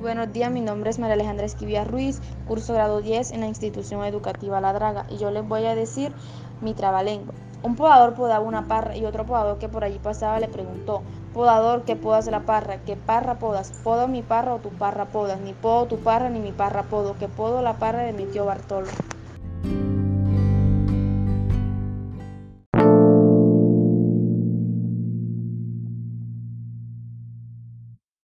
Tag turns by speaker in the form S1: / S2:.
S1: Buenos días, mi nombre es María Alejandra Esquivia Ruiz, curso grado 10 en la institución educativa La Draga y yo les voy a decir mi trabalengua. Un podador podaba una parra y otro podador que por allí pasaba le preguntó, podador, ¿qué podas la parra? ¿Qué parra podas? ¿Podo mi parra o tu parra podas? Ni podo tu parra ni mi parra podo, que podo la parra de mi tío Bartolo.